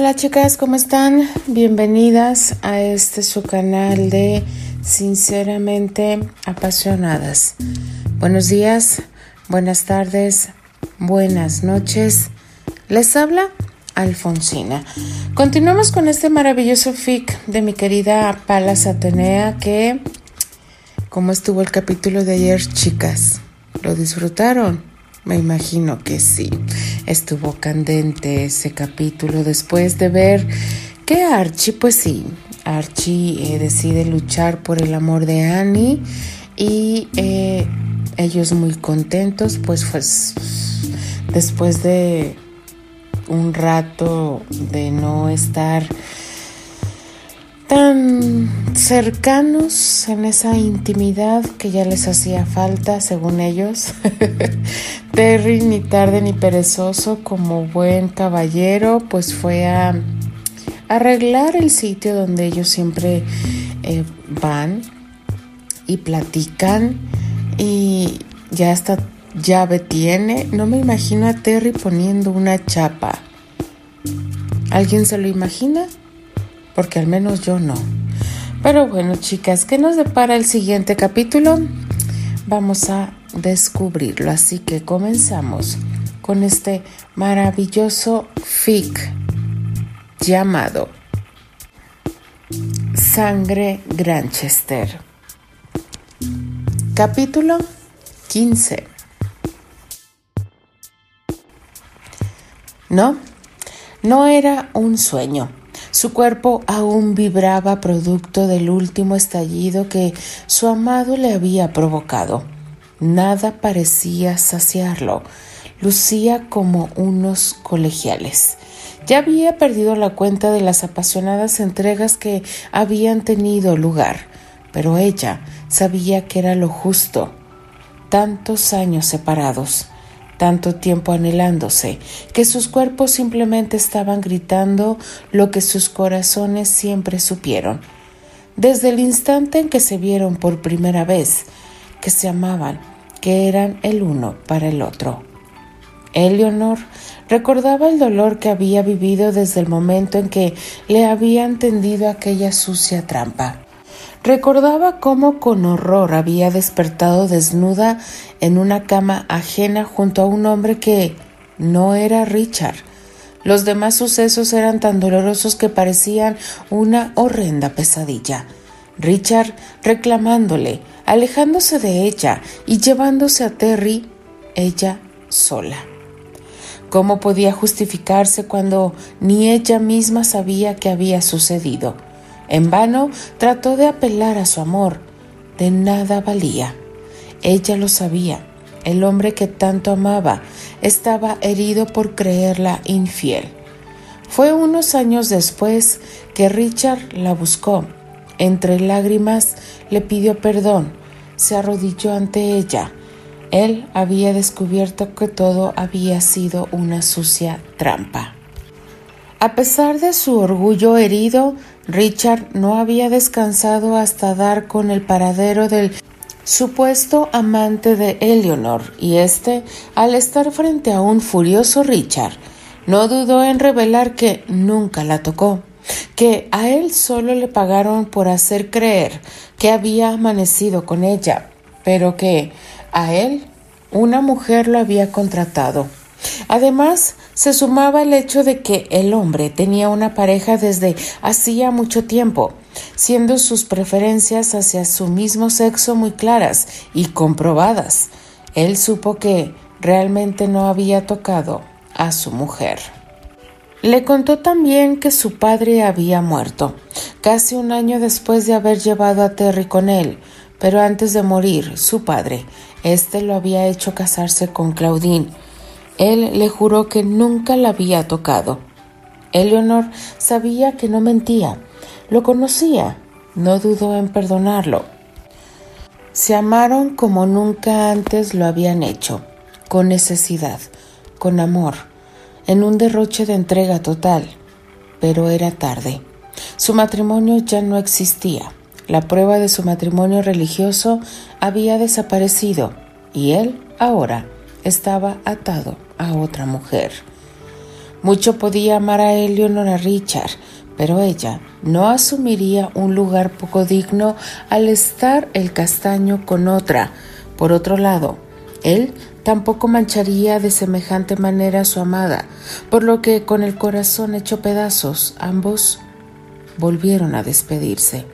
Hola chicas, ¿cómo están? Bienvenidas a este su canal de Sinceramente Apasionadas. Buenos días, buenas tardes, buenas noches. Les habla Alfonsina. Continuamos con este maravilloso fic de mi querida Palas Atenea que, ¿cómo estuvo el capítulo de ayer, chicas? ¿Lo disfrutaron? Me imagino que sí. Estuvo candente ese capítulo después de ver que Archie, pues sí, Archie eh, decide luchar por el amor de Annie y eh, ellos muy contentos, pues, pues después de un rato de no estar tan cercanos en esa intimidad que ya les hacía falta, según ellos. Terry, ni tarde ni perezoso, como buen caballero, pues fue a arreglar el sitio donde ellos siempre eh, van y platican y ya esta llave tiene. No me imagino a Terry poniendo una chapa. ¿Alguien se lo imagina? Porque al menos yo no. Pero bueno, chicas, ¿qué nos depara el siguiente capítulo? Vamos a descubrirlo, así que comenzamos con este maravilloso fic llamado Sangre Granchester. Capítulo 15. No, no era un sueño su cuerpo aún vibraba producto del último estallido que su amado le había provocado. Nada parecía saciarlo. Lucía como unos colegiales. Ya había perdido la cuenta de las apasionadas entregas que habían tenido lugar, pero ella sabía que era lo justo. Tantos años separados tanto tiempo anhelándose, que sus cuerpos simplemente estaban gritando lo que sus corazones siempre supieron. Desde el instante en que se vieron por primera vez, que se amaban, que eran el uno para el otro. Eleonor recordaba el dolor que había vivido desde el momento en que le habían tendido aquella sucia trampa. Recordaba cómo con horror había despertado desnuda en una cama ajena junto a un hombre que no era Richard. Los demás sucesos eran tan dolorosos que parecían una horrenda pesadilla. Richard reclamándole, alejándose de ella y llevándose a Terry, ella sola. ¿Cómo podía justificarse cuando ni ella misma sabía qué había sucedido? En vano trató de apelar a su amor. De nada valía. Ella lo sabía. El hombre que tanto amaba estaba herido por creerla infiel. Fue unos años después que Richard la buscó. Entre lágrimas le pidió perdón. Se arrodilló ante ella. Él había descubierto que todo había sido una sucia trampa. A pesar de su orgullo herido, Richard no había descansado hasta dar con el paradero del supuesto amante de Eleanor, y éste, al estar frente a un furioso Richard, no dudó en revelar que nunca la tocó, que a él solo le pagaron por hacer creer que había amanecido con ella, pero que a él una mujer lo había contratado. Además, se sumaba el hecho de que el hombre tenía una pareja desde hacía mucho tiempo, siendo sus preferencias hacia su mismo sexo muy claras y comprobadas. Él supo que realmente no había tocado a su mujer. Le contó también que su padre había muerto, casi un año después de haber llevado a Terry con él, pero antes de morir, su padre, éste lo había hecho casarse con Claudine, él le juró que nunca la había tocado. Eleonor sabía que no mentía, lo conocía, no dudó en perdonarlo. Se amaron como nunca antes lo habían hecho, con necesidad, con amor, en un derroche de entrega total. Pero era tarde. Su matrimonio ya no existía. La prueba de su matrimonio religioso había desaparecido y él ahora estaba atado a otra mujer. Mucho podía amar a Eleanor a Richard, pero ella no asumiría un lugar poco digno al estar el castaño con otra. Por otro lado, él tampoco mancharía de semejante manera a su amada, por lo que con el corazón hecho pedazos, ambos volvieron a despedirse,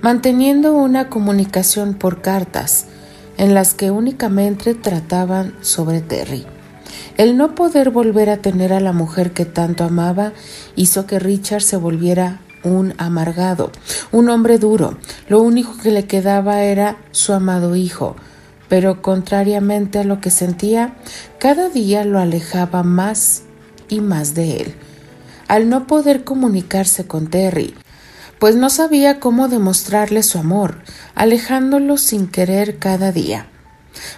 manteniendo una comunicación por cartas, en las que únicamente trataban sobre Terry. El no poder volver a tener a la mujer que tanto amaba hizo que Richard se volviera un amargado, un hombre duro. Lo único que le quedaba era su amado hijo, pero contrariamente a lo que sentía, cada día lo alejaba más y más de él. Al no poder comunicarse con Terry, pues no sabía cómo demostrarle su amor, alejándolo sin querer cada día.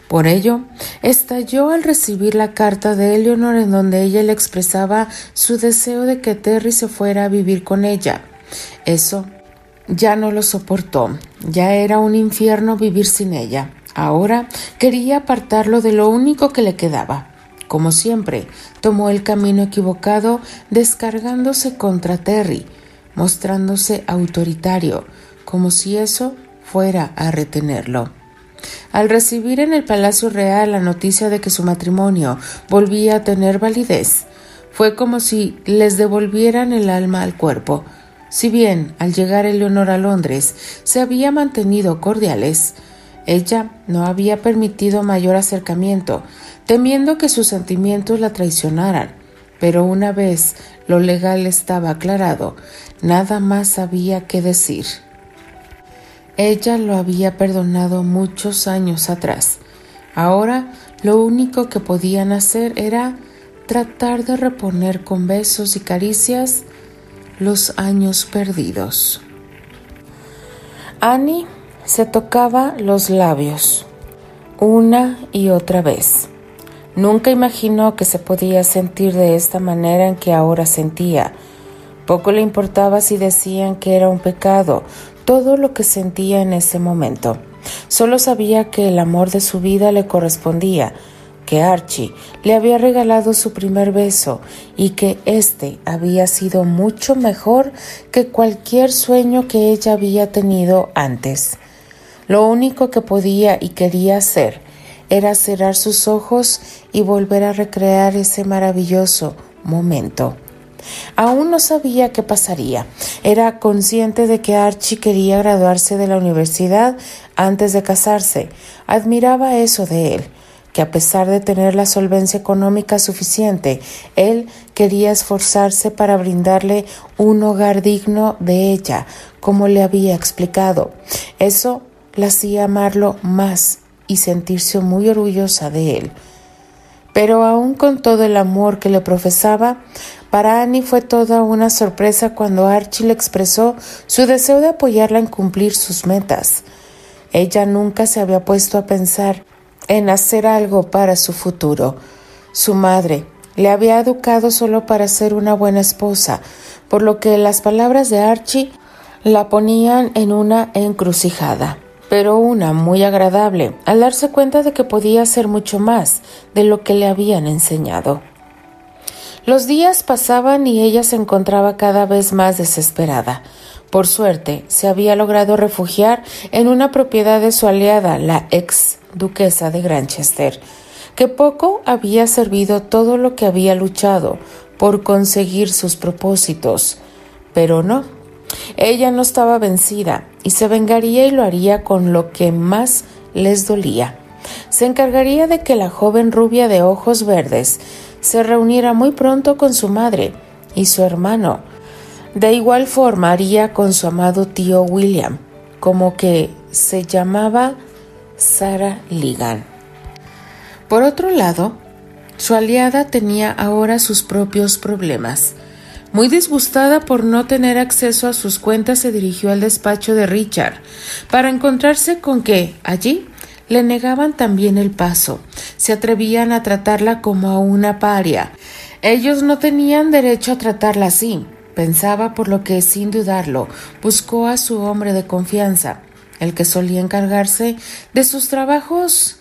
Por ello, estalló al recibir la carta de Eleanor en donde ella le expresaba su deseo de que Terry se fuera a vivir con ella. Eso ya no lo soportó, ya era un infierno vivir sin ella. Ahora quería apartarlo de lo único que le quedaba. Como siempre, tomó el camino equivocado, descargándose contra Terry, mostrándose autoritario, como si eso fuera a retenerlo. Al recibir en el Palacio Real la noticia de que su matrimonio volvía a tener validez, fue como si les devolvieran el alma al cuerpo. Si bien al llegar Eleonor a Londres se había mantenido cordiales, ella no había permitido mayor acercamiento, temiendo que sus sentimientos la traicionaran. Pero una vez lo legal estaba aclarado, nada más había que decir. Ella lo había perdonado muchos años atrás. Ahora lo único que podían hacer era tratar de reponer con besos y caricias los años perdidos. Annie se tocaba los labios una y otra vez. Nunca imaginó que se podía sentir de esta manera en que ahora sentía. Poco le importaba si decían que era un pecado, todo lo que sentía en ese momento. Solo sabía que el amor de su vida le correspondía, que Archie le había regalado su primer beso y que éste había sido mucho mejor que cualquier sueño que ella había tenido antes. Lo único que podía y quería hacer era cerrar sus ojos y volver a recrear ese maravilloso momento. Aún no sabía qué pasaría. Era consciente de que Archie quería graduarse de la universidad antes de casarse. Admiraba eso de él, que a pesar de tener la solvencia económica suficiente, él quería esforzarse para brindarle un hogar digno de ella, como le había explicado. Eso la hacía amarlo más y sentirse muy orgullosa de él. Pero aun con todo el amor que le profesaba, para Annie fue toda una sorpresa cuando Archie le expresó su deseo de apoyarla en cumplir sus metas. Ella nunca se había puesto a pensar en hacer algo para su futuro. Su madre le había educado solo para ser una buena esposa, por lo que las palabras de Archie la ponían en una encrucijada pero una muy agradable, al darse cuenta de que podía hacer mucho más de lo que le habían enseñado. Los días pasaban y ella se encontraba cada vez más desesperada. Por suerte, se había logrado refugiar en una propiedad de su aliada, la ex duquesa de Granchester, que poco había servido todo lo que había luchado por conseguir sus propósitos. Pero no, ella no estaba vencida y se vengaría y lo haría con lo que más les dolía. Se encargaría de que la joven rubia de ojos verdes se reuniera muy pronto con su madre y su hermano. De igual forma haría con su amado tío William, como que se llamaba Sarah Ligan. Por otro lado, su aliada tenía ahora sus propios problemas. Muy disgustada por no tener acceso a sus cuentas, se dirigió al despacho de Richard para encontrarse con que allí le negaban también el paso. Se atrevían a tratarla como a una paria. Ellos no tenían derecho a tratarla así. Pensaba por lo que, sin dudarlo, buscó a su hombre de confianza, el que solía encargarse de sus trabajos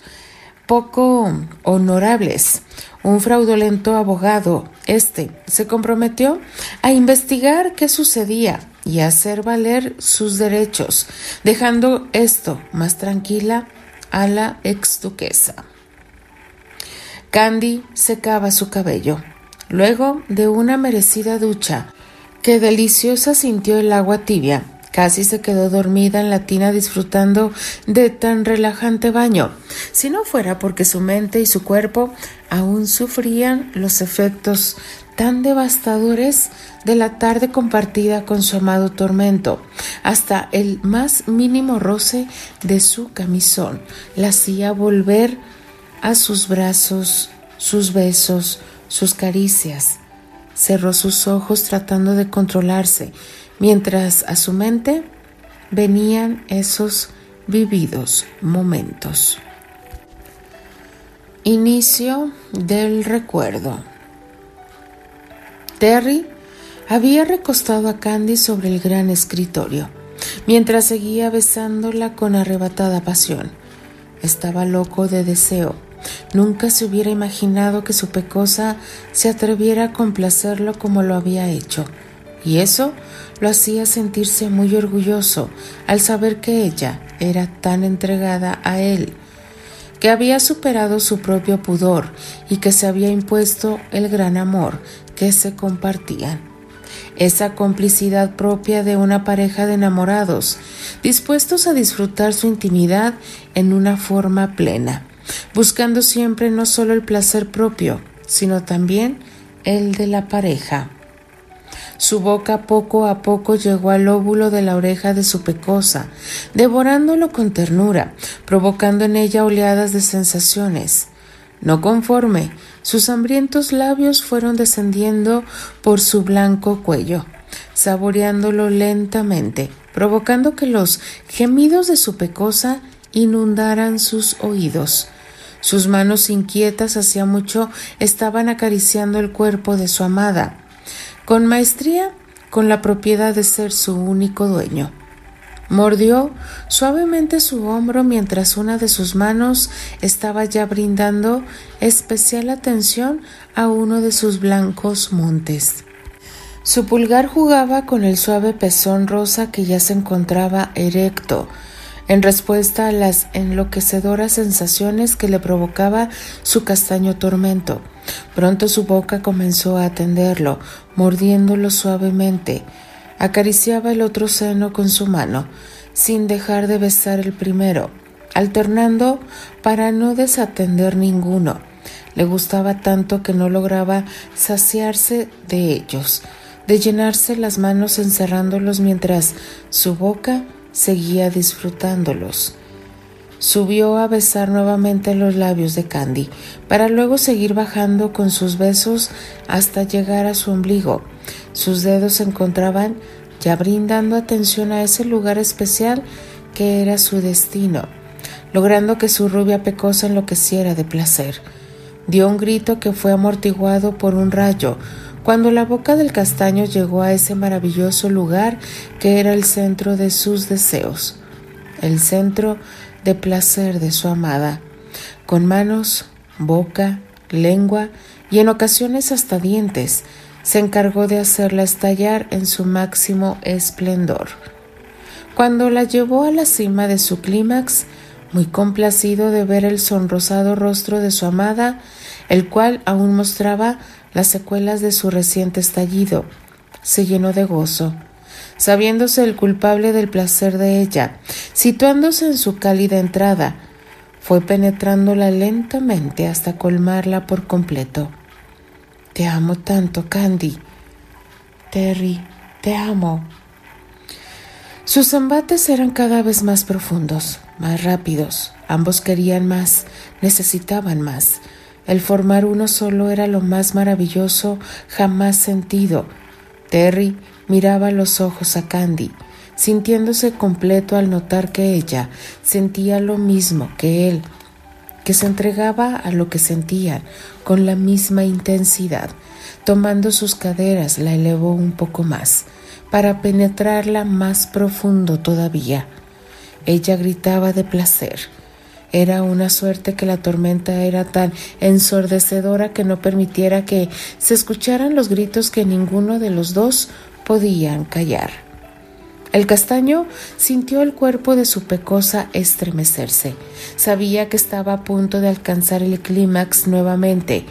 poco honorables. Un fraudulento abogado, este, se comprometió a investigar qué sucedía y hacer valer sus derechos, dejando esto más tranquila a la ex duquesa. Candy secaba su cabello. Luego de una merecida ducha, que deliciosa sintió el agua tibia, casi se quedó dormida en la tina disfrutando de tan relajante baño, si no fuera porque su mente y su cuerpo aún sufrían los efectos tan devastadores de la tarde compartida con su amado tormento. Hasta el más mínimo roce de su camisón la hacía volver a sus brazos, sus besos, sus caricias. Cerró sus ojos tratando de controlarse, mientras a su mente venían esos vividos momentos. Inicio del recuerdo. Terry había recostado a Candy sobre el gran escritorio, mientras seguía besándola con arrebatada pasión. Estaba loco de deseo. Nunca se hubiera imaginado que su pecosa se atreviera a complacerlo como lo había hecho, y eso lo hacía sentirse muy orgulloso al saber que ella era tan entregada a él, que había superado su propio pudor y que se había impuesto el gran amor que se compartían. Esa complicidad propia de una pareja de enamorados, dispuestos a disfrutar su intimidad en una forma plena, buscando siempre no solo el placer propio, sino también el de la pareja. Su boca poco a poco llegó al óvulo de la oreja de su pecosa, devorándolo con ternura, provocando en ella oleadas de sensaciones. No conforme, sus hambrientos labios fueron descendiendo por su blanco cuello, saboreándolo lentamente, provocando que los gemidos de su pecosa inundaran sus oídos. Sus manos inquietas hacía mucho estaban acariciando el cuerpo de su amada, con maestría, con la propiedad de ser su único dueño. Mordió suavemente su hombro mientras una de sus manos estaba ya brindando especial atención a uno de sus blancos montes. Su pulgar jugaba con el suave pezón rosa que ya se encontraba erecto, en respuesta a las enloquecedoras sensaciones que le provocaba su castaño tormento. Pronto su boca comenzó a atenderlo, mordiéndolo suavemente. Acariciaba el otro seno con su mano, sin dejar de besar el primero, alternando para no desatender ninguno. Le gustaba tanto que no lograba saciarse de ellos, de llenarse las manos encerrándolos mientras su boca seguía disfrutándolos. Subió a besar nuevamente los labios de Candy, para luego seguir bajando con sus besos hasta llegar a su ombligo. Sus dedos se encontraban ya brindando atención a ese lugar especial que era su destino, logrando que su rubia pecosa enloqueciera de placer. Dio un grito que fue amortiguado por un rayo, cuando la boca del castaño llegó a ese maravilloso lugar que era el centro de sus deseos, el centro de placer de su amada, con manos, boca, lengua y en ocasiones hasta dientes, se encargó de hacerla estallar en su máximo esplendor. Cuando la llevó a la cima de su clímax, muy complacido de ver el sonrosado rostro de su amada, el cual aún mostraba las secuelas de su reciente estallido. Se llenó de gozo, sabiéndose el culpable del placer de ella, situándose en su cálida entrada, fue penetrándola lentamente hasta colmarla por completo. Te amo tanto, Candy. Terry, te amo. Sus embates eran cada vez más profundos, más rápidos. Ambos querían más, necesitaban más. El formar uno solo era lo más maravilloso jamás sentido. Terry miraba los ojos a Candy, sintiéndose completo al notar que ella sentía lo mismo que él, que se entregaba a lo que sentían con la misma intensidad. Tomando sus caderas la elevó un poco más, para penetrarla más profundo todavía. Ella gritaba de placer Era una suerte que la tormenta era tan ensordecedora que no permitiera que se escucharan los gritos que ninguno de los dos podían callar. El castaño sintió el cuerpo de su pecosa estremecerse. Sabía que estaba a punto de alcanzar el clímax nuevamente.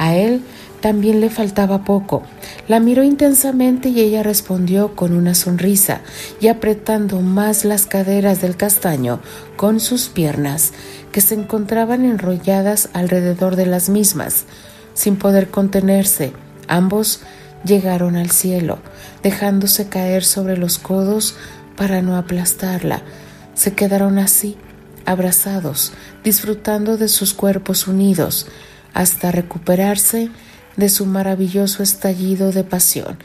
A él también le faltaba poco. La miró intensamente y ella respondió con una sonrisa y apretando más las caderas del castaño con sus piernas, que se encontraban enrolladas alrededor de las mismas. Sin poder contenerse, ambos llegaron al cielo, dejándose caer sobre los codos para no aplastarla. Se quedaron así, abrazados, disfrutando de sus cuerpos unidos, hasta recuperarse de su maravilloso estallido de pasión,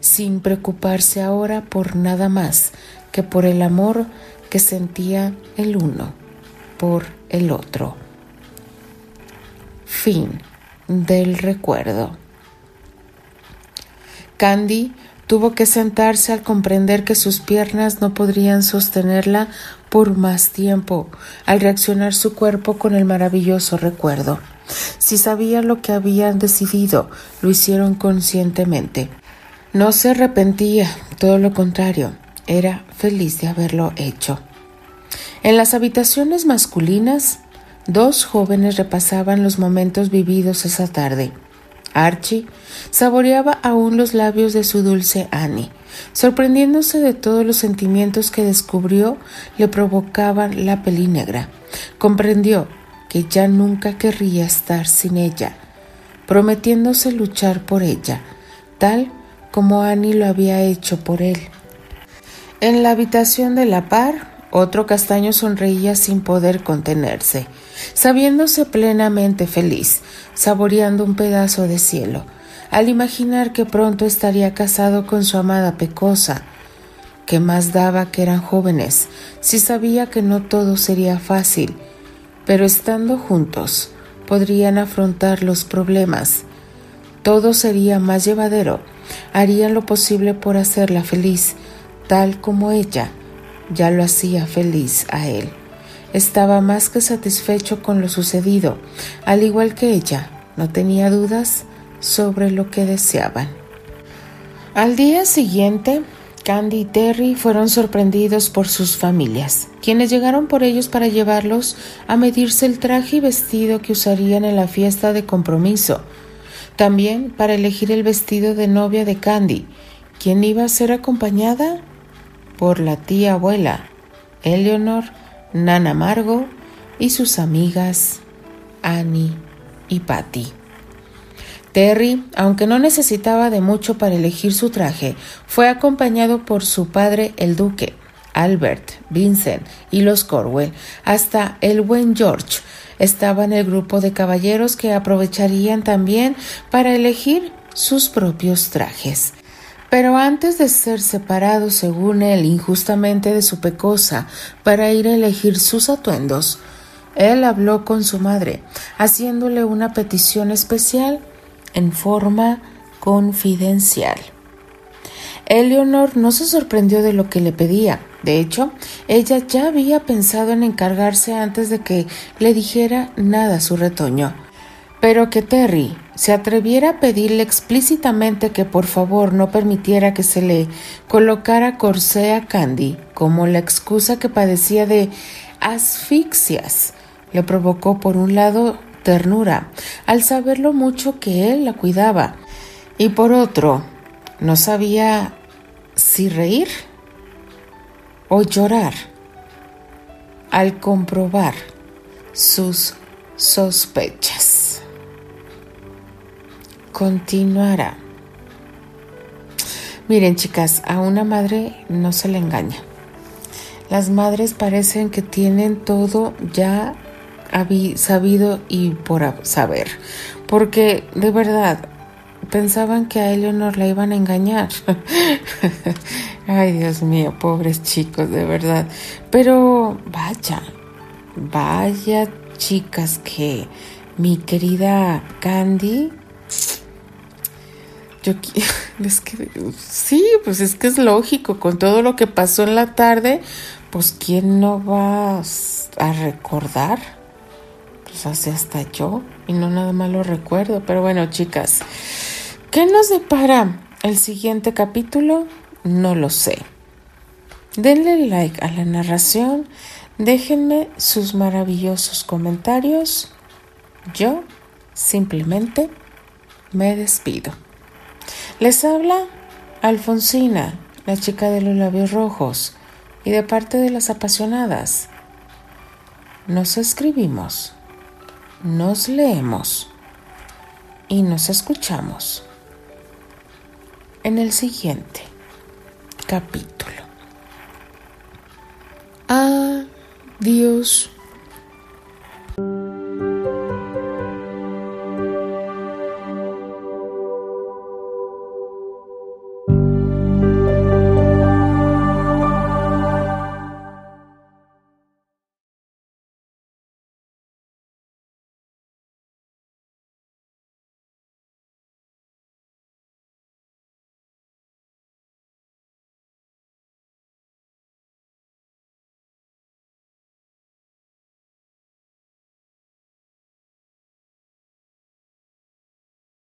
sin preocuparse ahora por nada más que por el amor que sentía el uno por el otro. Fin del recuerdo. Candy tuvo que sentarse al comprender que sus piernas no podrían sostenerla por más tiempo, al reaccionar su cuerpo con el maravilloso recuerdo. Si sabían lo que habían decidido, lo hicieron conscientemente. No se arrepentía, todo lo contrario, era feliz de haberlo hecho. En las habitaciones masculinas, dos jóvenes repasaban los momentos vividos esa tarde. Archie saboreaba aún los labios de su dulce Annie, sorprendiéndose de todos los sentimientos que descubrió le provocaban la pelinegra. Comprendió que ya nunca querría estar sin ella, prometiéndose luchar por ella, tal como Annie lo había hecho por él. En la habitación de la par, otro castaño sonreía sin poder contenerse, sabiéndose plenamente feliz, saboreando un pedazo de cielo, al imaginar que pronto estaría casado con su amada Pecosa. que más daba que eran jóvenes, si sabía que no todo sería fácil, pero estando juntos podrían afrontar los problemas. Todo sería más llevadero, harían lo posible por hacerla feliz, tal como ella ya lo hacía feliz a él. Estaba más que satisfecho con lo sucedido, al igual que ella, no tenía dudas sobre lo que deseaban. Al día siguiente, Candy y Terry fueron sorprendidos por sus familias, quienes llegaron por ellos para llevarlos a medirse el traje y vestido que usarían en la fiesta de compromiso, también para elegir el vestido de novia de Candy, quien iba a ser acompañada por la tía abuela, Eleanor, Nana Margo y sus amigas Annie y Patty. Terry, aunque no necesitaba de mucho para elegir su traje, fue acompañado por su padre el duque, Albert, Vincent y los Corwell, hasta el buen George. Estaba en el grupo de caballeros que aprovecharían también para elegir sus propios trajes. Pero antes de ser separado, según él, injustamente de su pecosa, para ir a elegir sus atuendos, él habló con su madre, haciéndole una petición especial en forma confidencial. Eleonor no se sorprendió de lo que le pedía. De hecho, ella ya había pensado en encargarse antes de que le dijera nada a su retoño. Pero que Terry se atreviera a pedirle explícitamente que por favor no permitiera que se le colocara corsé a Candy como la excusa que padecía de asfixias, le provocó por un lado ternura al saber lo mucho que él la cuidaba y por otro no sabía si reír o llorar al comprobar sus sospechas continuará. Miren chicas, a una madre no se le engaña. Las madres parecen que tienen todo ya sabido y por saber. Porque de verdad pensaban que a Eleanor la iban a engañar. Ay, Dios mío, pobres chicos, de verdad. Pero vaya, vaya chicas que mi querida Candy yo es que sí, pues es que es lógico, con todo lo que pasó en la tarde, pues quién no va a recordar. Pues hace hasta yo y no nada más lo recuerdo. Pero bueno, chicas, ¿qué nos depara el siguiente capítulo? No lo sé. Denle like a la narración, déjenme sus maravillosos comentarios. Yo simplemente me despido. Les habla Alfonsina, la chica de los labios rojos, y de parte de las apasionadas. Nos escribimos, nos leemos y nos escuchamos en el siguiente capítulo. Adiós.